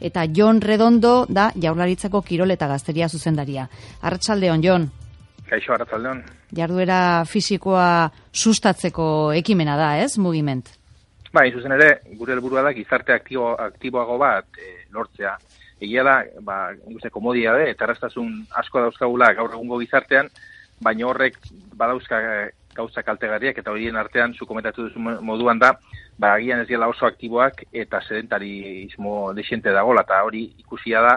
Eta Jon Redondo da Jaurlaritzako Kirol eta Gazteria zuzendaria. Arratsaldeon Jon. Kaixo arratsaldeon. Jarduera fisikoa sustatzeko ekimena da, ez? Mugiment. Bai, zuzen ere, gure helburua da gizarte aktibo, aktiboago bat e, lortzea. Egia da, ba, guze komodia de, eta asko dauzkagula gaur egungo gizartean, baina horrek badauzka e, gauza kaltegariak eta horien artean zu komentatu duzu moduan da, ba, agian ez dira oso aktiboak eta sedentarismo desente dagola, eta hori ikusia da,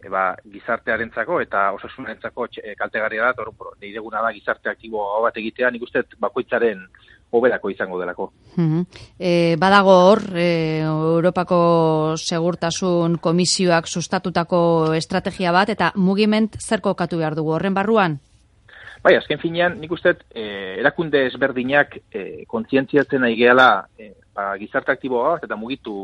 e, ba, gizartearentzako eta osasunarentzako e, kaltegarria da, eta deideguna da gizarte aktibo bat egitea, nik uste bakoitzaren hoberako izango delako. Mm badago hor, e, Europako segurtasun komisioak sustatutako estrategia bat, eta mugiment zer kokatu behar dugu horren barruan? Bai, azken finean, nik uste, e, erakunde ezberdinak e, kontzientziatzen nahi gehala e, ba, gizarte aktiboa eta mugitu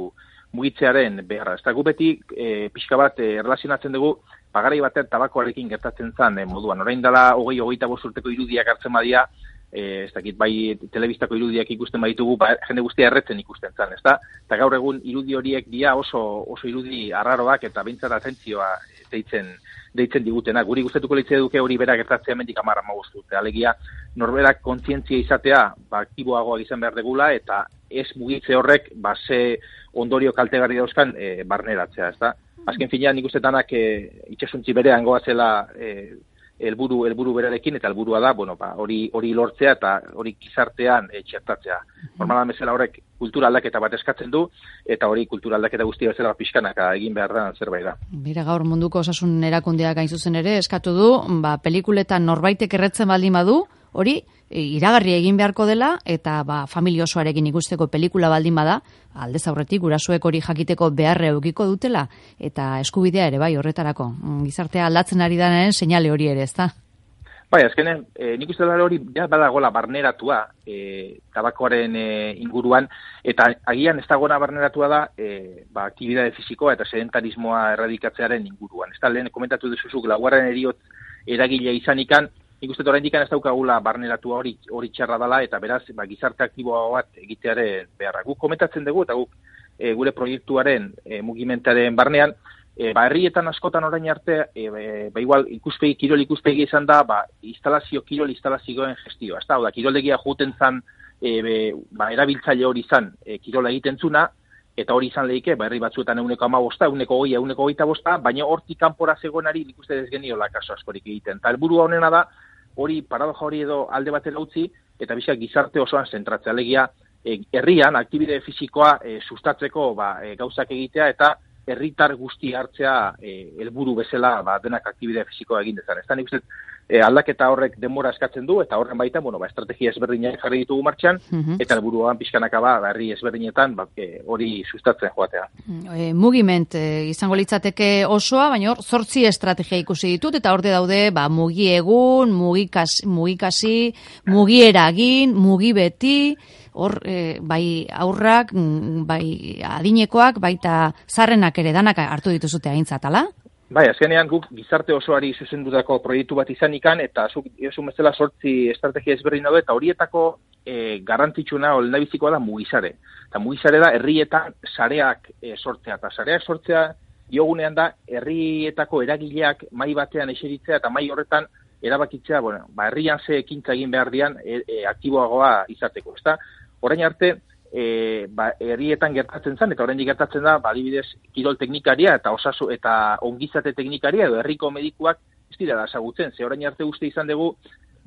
mugitzearen beharra. Ez da, gu beti e, pixka bat e, erlazionatzen dugu pagarai batean tabakoarekin gertatzen zen e, moduan. Orain dela, hogei, hogeita urteko irudiak hartzen badia, e, ez dakit, bai telebistako irudiak ikusten baditugu, ba, jende guztia erretzen ikusten zen, ez da? Eta gaur egun irudi horiek dia oso, oso irudi arraroak eta bintzat atentzioa deitzen, deitzen digutena. Guri gustatuko litzea duke hori berak gertatzea mendik amara magustu. Alegia, norberak kontzientzia izatea, ba, aktiboagoa izan behar degula, eta ez mugitze horrek, ba, ze ondorio kaltegarri dauzkan, e, barneratzea, ez da? Azken finean, nik uste danak e, itxasuntzi berean goazela e, helburu helburu berarekin eta helburua da bueno ba hori hori lortzea eta hori gizartean e, txertatzea. Normala bezala horrek kultura aldaketa bat eskatzen du eta hori kultura aldaketa guztia bezala pixkanaka egin behar da zerbait da. Mira gaur munduko osasun erakundeak gain zuzen ere eskatu du ba pelikuletan norbaitek erretzen baldin badu hori e, iragarri egin beharko dela eta ba familia osoarekin ikusteko pelikula baldin bada alde aurretik gurasuek hori jakiteko beharre edukiko dutela eta eskubidea ere bai horretarako mm, gizartea aldatzen ari daren seinale hori ere ezta Bai, azkenen, e, nik uste dara hori ja badagola barneratua e, tabakoaren e, inguruan, eta agian ez dagoena barneratua da e, ba, aktibidade fizikoa eta sedentarismoa erradikatzearen inguruan. Ez da, lehen komentatu duzuzuk, laguaren eriot eragile izanikan, nik uste oraindik ez daukagula barneratu hori hori txarra dela eta beraz ba, gizarte aktiboa bat egitearen beharra. Guk komentatzen dugu eta guk e, gure proiektuaren e, mugimentaren barnean e, ba, herrietan askotan orain arte e, ba, igual ikuspegi kirol ikuspegi izan da ba, instalazio kirol instalazioen gestioa. Ez da, da kiroldegia juten zan e, be, ba, erabiltzaile hori izan e, kirola egiten zuna, eta hori izan lehike, ba, herri batzuetan euneko ama bosta, euneko goi, euneko goita bosta, baina hortik kanpora zegoenari nik uste ez geniola kaso askorik egiten. Eta helburua honena da, hori paradoja hori edo alde batera utzi eta bizak gizarte osoan zentratzea alegia e, herrian aktibide fisikoa e, sustatzeko ba, e, gauzak egitea eta herritar guzti hartzea helburu bezala ba, denak aktibide fisikoa egin dezan. Ez da nik e, aldaketa horrek denbora eskatzen du eta horren baita bueno ba estrategia ezberdinak jarri ditugu martxan mhm. eta helburuan pizkanaka ba herri ezberdinetan ba e, hori sustatzen joatea. E, mugiment e, izango litzateke osoa baina hor 8 estrategia ikusi ditut eta horde daude ba mugi egun, mugikas mugikasi, mugieragin, mugi beti hor e, bai aurrak, bai adinekoak, baita zarrenak ere danak hartu dituzute aintzat, ala? Bai, azkenean guk gizarte osoari zuzendutako proiektu bat izan ikan, eta zuk esu mezela sortzi estrategia ezberdin daude, eta horietako e, garantitxuna bizikoa da mugizare. Eta mugizare da herrietan sareak e, sortzea, eta sareak sortzea diogunean da herrietako eragileak mai batean eseritzea, eta mai horretan erabakitzea, bueno, ba, herrian ze ekintza egin behar dian e, e, aktiboagoa izateko, ezta? Orain arte, e, ba, herrietan gertatzen zen, eta oraindik gertatzen da, ba, adibidez, kirol teknikaria eta osasu eta ongizate teknikaria edo herriko medikuak ez dira da sagutzen, ze orain arte uste izan dugu,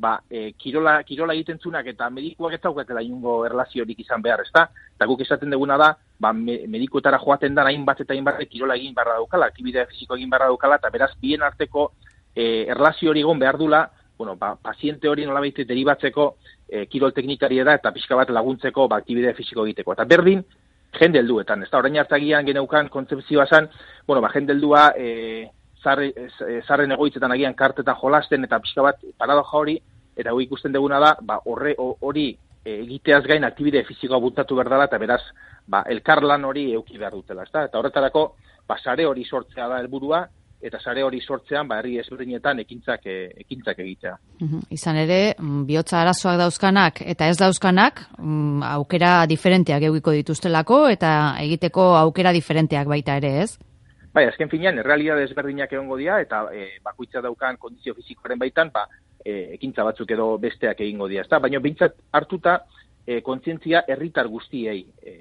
ba, e, kirola, kirola egiten zunak eta medikuak ez daukatela ingo erlaziorik izan behar, ezta? Eta guk esaten duguna da, ba, me, medikuetara joaten da hainbat eta hainbat kirola egin barra daukala, akibidea fiziko egin barra daukala, eta beraz, bien arteko e, erlazio hori egon behar dula, bueno, ba, paziente hori nolabait deribatzeko e, kirol teknikari da eta pixka bat laguntzeko ba, aktibidea fisiko egiteko. Eta berdin, jende helduetan. Ez da, orain hartagian geneukan kontzeptzioa zan, bueno, ba, jende heldua, e, zarre, e, zarren egoitzetan agian kartetan jolasten eta pixka bat paradoja hori, eta hori ikusten deguna da, ba, horre hori egiteaz gain aktibide fizikoa bultatu behar eta beraz, ba, elkarlan hori euki behar dutela. Ez da? Eta horretarako, ba, sare hori sortzea da helburua eta sare hori sortzean ba herri ezberdinetan ekintzak e, ekintzak egitea. Izan ere, mm, bihotza arazoak dauzkanak eta ez dauzkanak, mm, aukera diferenteak egiko dituztelako eta egiteko aukera diferenteak baita ere, ez? Bai, azken finean, errealidade ezberdinak egongo dira eta e, bakoitza daukan kondizio fizikoaren baitan, ba, e, ekintza batzuk edo besteak egingo dira, ezta? Baina bintzat hartuta e, kontzientzia herritar guztiei e,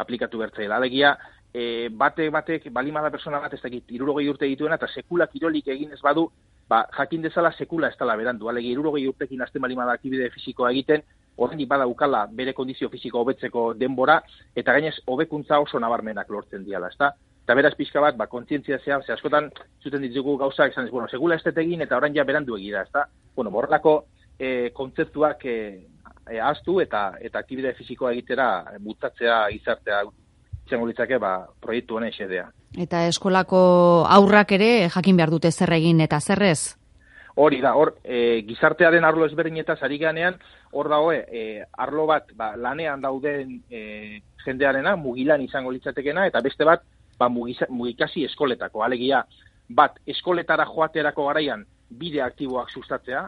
aplikatu bertzaila. Alegia, e, bate batek balimada persona bat ez dakit irurogei urte dituena eta sekula kirolik egin ez badu ba, jakin dezala sekula ez dela berandu. Alegi irurogei urtekin azten balimada akibide fisikoa egiten horrenik bada ukala bere kondizio fisiko hobetzeko denbora eta gainez hobekuntza oso nabarmenak lortzen diala ezta? Eta beraz pixka bat ba kontzientzia zea ze askotan zuten ditugu gauza ez bueno sekula ez egin eta orain ja berandu egira ezta? Bueno borrelako e, kontzeptuak e, e, astu eta eta akibide fisikoa egitera mutatzea gizartea izango litzake ba, proiektu honen xedea. Eta eskolako aurrak ere jakin behar dute zer egin eta zerrez? Hori da, hor, e, gizartearen arlo ezberdinetaz ari ganean, hor dago, e, arlo bat ba, lanean dauden e, jendearena, mugilan izango litzatekena, eta beste bat, ba, mugikasi eskoletako. Alegia, bat, eskoletara joaterako garaian bide aktiboak sustatzea,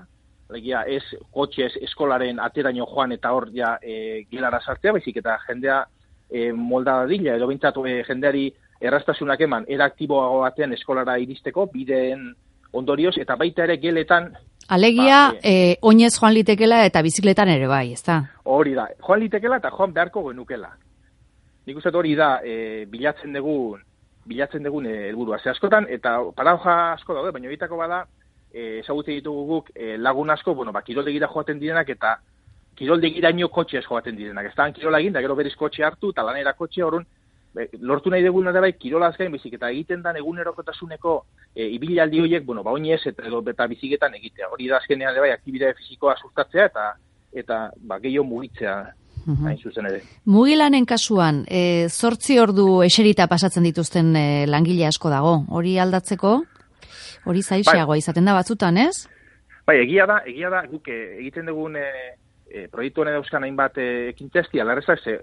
alegia, ez kotxez eskolaren ateraino joan eta hor ja e, gilara sartzea, baizik eta jendea e, molda dila, edo bintzatu e, jendeari errastasunak eman, eraktiboago batean eskolara iristeko, bideen ondorioz, eta baita ere geletan... Alegia, ba, e, e, oinez joan litekela eta bizikletan ere bai, ez da? Hori da, joan litekela eta joan beharko genukela. Nik uste hori da, e, bilatzen dugun, bilatzen dugun helburua. Ze askotan, eta paradoja asko daude, baina bitako bada, e, ditugu guk e, lagun asko, bueno, ba, kiroldegira joaten direnak eta kiroldegiraino kotxe esko baten direnak. Ez da, kirola egin, da gero beriz kotxe hartu, eta lanera kotxe horun, lortu nahi dugun da bai, kirola azkain bizik, eta egiten dan egunerokotasuneko e, ibilaldi horiek, bueno, ba, oinez, eta, edo, eta biziketan egitea. Hori da azkenean bai, aktibitate fizikoa sustatzea, eta, eta ba, gehiago mugitzea mhm. hain zuzen ere. Mugilanen kasuan, e, zortzi ordu eserita pasatzen dituzten e, langile asko dago. Hori aldatzeko? Hori zaixeagoa bai. izaten da batzutan, ez? Bai, egia da, egia da, guk e, egiten dugun e, e, proiektu honen dauzkan hainbat e, ekintesti, alarrezak, e,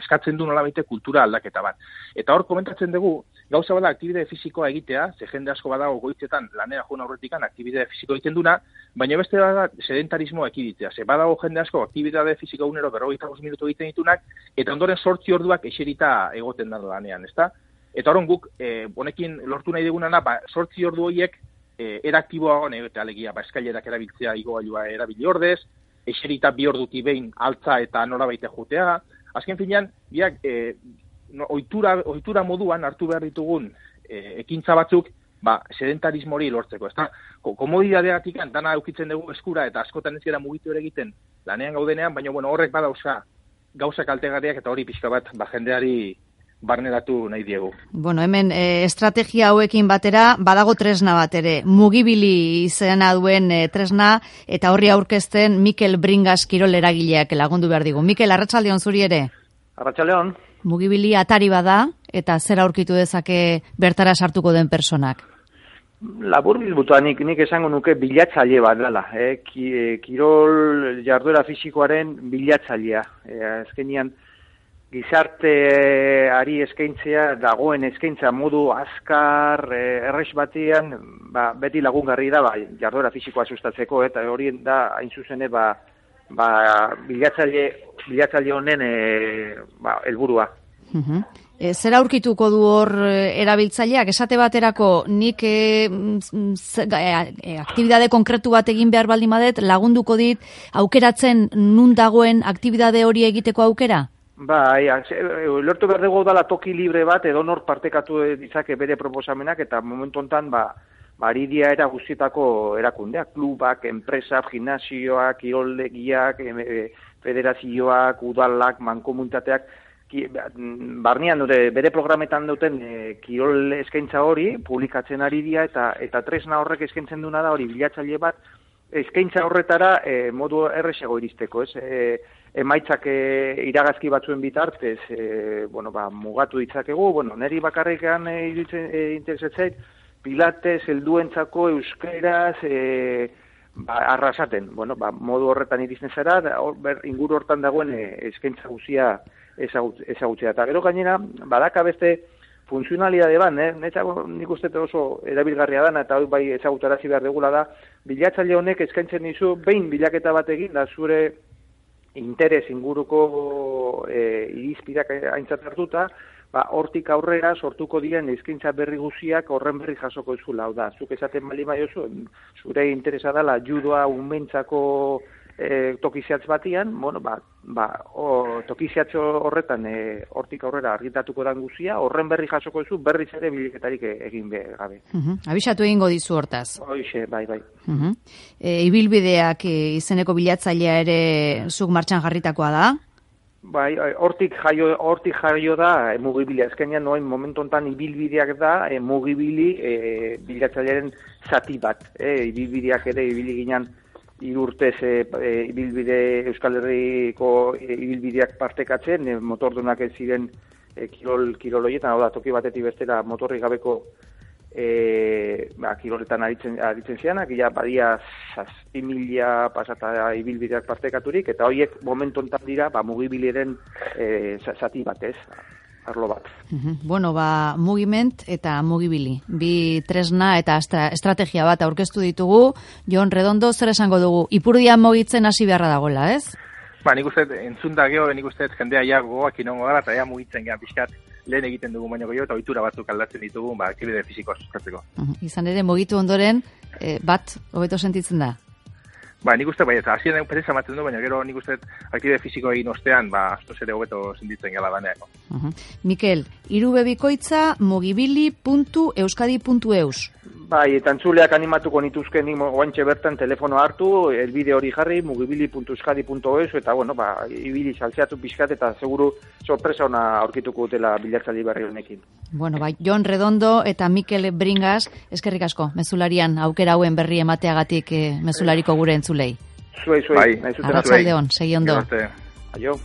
eskatzen du nola kultura aldaketa bat. Eta hor komentatzen dugu, gauza bada aktibide fizikoa egitea, ze jende asko badago goitzetan lanera joan aurretikan aktibide fizikoa egiten duna, baina beste bada sedentarismoa ekiditea. Ze badago jende asko aktibide fiziko unero berrogeita minutu egiten ditunak, eta ondoren sortzi orduak eserita egoten da lanean, ezta? Eta horon guk, e, bonekin lortu nahi dugunana, ba, sortzi ordu horiek, e, eraktiboa eta alegia, ba, eskailerak erabiltzea igoailua erabili ordez, eserita bi orduti behin altza eta nora baite jutea. Azken finean, biak, e, no, oitura, oitura moduan hartu behar ditugun e, ekintza batzuk, ba, sedentarismo hori lortzeko. Ez da, komodidadeatik dana eukitzen dugu eskura eta askotan ez gara mugitu ere egiten lanean gaudenean, baina bueno, horrek badauza gauza kaltegarriak eta hori pixka bat ba, jendeari barneratu nahi diegu. Bueno, hemen e, estrategia hauekin batera, badago tresna bat ere, mugibili izena duen e, tresna, eta horri aurkezten Mikel Bringas kirol eragileak lagundu behar digu. Mikel, arratsaldeon zuri ere? Arratxaldeon. Mugibili atari bada, eta zer aurkitu dezake bertara sartuko den personak? Labur bizbutua nik, nik esango nuke bilatzaile bat dela. Eh? Ki, e, kirol jarduera fizikoaren bilatzailea. Eh, azkenian, gizarteari eskaintzea dagoen eskaintza modu azkar eh, erres batean ba, beti lagungarri da ba, jarduera fisikoa sustatzeko eta hori da hain zuzene ba, ba, bilatzaile, bilatzaile honen e, ba, elburua. Uh zer aurkituko du hor erabiltzaileak? Esate baterako nik e, e, aktibidade konkretu bat egin behar baldin badet lagunduko dit aukeratzen nun dagoen aktibidade hori egiteko aukera? Bai, lortu behar dugu dala toki libre bat, edo nor partekatu ditzake bere proposamenak, eta momentu hontan ba, baridia era guztietako erakundeak, klubak, enpresa, gimnasioak, kiroldegiak, e, federazioak, udalak, mankomunitateak, ki, ba, barnean dute, bere programetan duten e, kirol eskaintza hori, publikatzen ari dia, eta, eta tresna horrek eskaintzen duna da hori bilatzaile bat, eskaintza horretara e, modu erresago iristeko, ez? E, emaitzak e, iragazki batzuen bitartez, e, bueno, ba, mugatu ditzakegu, bueno, neri bakarrikan e, iruditzen interesatzeit, pilates, helduentzako euskeraz, e, ba, arrasaten, bueno, ba, modu horretan iristen zara, da, hor, ber, inguru hortan dagoen e, eskaintza guzia ezagutzea. Eta gero gainera, badaka beste funtzionalidade ban, eh? Netzago nik uste oso erabilgarria dana eta hori bai ezagutarazi behar degula da, bilatzaile honek eskaintzen dizu behin bilaketa bat egin da zure interes inguruko e, irizpidak aintzat hartuta, ba, hortik aurrera sortuko diren eskaintza berri guziak horren berri jasoko hau da. Zuk esaten bali bai zure interesa dela judoa unmentzako e, tokiziatz batian, bueno, ba, ba, o, tokiziatz horretan e, hortik aurrera argitatuko dan guzia, horren berri jasoko zu berriz ere biliketarik egin be, gabe. Uh Abisatu egingo dizu hortaz. Hoixe, bai, bai. Uh e, ibilbideak e, izeneko bilatzailea ere zuk martxan jarritakoa da? Bai, hortik jaio, hortik jaio da e, mugibili. Azkenean noen momentu hontan ibilbideak da e, mugibili e, bilatzailearen zati bat. E, ibilbideak ere ibili ginen irurtez e, e, ibilbide Euskal Herriko e, ibilbideak partekatzen, e, motordunak ez ziren e, kirol, kiroloietan, hau da, toki batetik bestera motorri gabeko e, ba, kiroletan aritzen, aritzen zianak, ja, badia zazpi mila pasata ibilbideak partekaturik, eta horiek momentu ontan dira, ba, mugibiliren e, zati bat ez, arlo bat. Bueno, ba, mugiment eta mugibili. Bi tresna eta estrategia bat aurkeztu ditugu. Jon Redondo, zer esango dugu? Ipurdia mugitzen hasi beharra dagoela, ez? Ba, nik uste, entzun da geho, nik uste, jendea ja gogoak inongo gara, eta ja mugitzen gehan pixkat, lehen egiten dugu baino gehiago, eta oitura batzuk aldatzen ditugu, ba, akibide fizikoa sustatzeko. Izan ere, mugitu ondoren, eh, bat, hobeto sentitzen da? Ba, nik uste, bai, eta hasien pereza maten du, baina gero nik uste akide fiziko egin ostean, ba, asto zere hobeto senditzen gala baneako. Uh Mikel, irubebikoitza mogibili.euskadi.eus. Bai, eta antzuleak animatuko nituzke ni guantxe bertan telefono hartu, elbide hori jarri, mugibili.euskadi.eus, eta, bueno, ba, ibili saltzeatu pixkat, eta seguru sorpresa ona aurkituko dutela bilatzali berri honekin. Bueno, bai, Jon Redondo eta Mikel Bringas, eskerrik asko, mezularian aukera hauen berri emateagatik eh, mezulariko gure entzulei. Zuei, zuei. Bai, Arratxaldeon, segi ondo. Aio.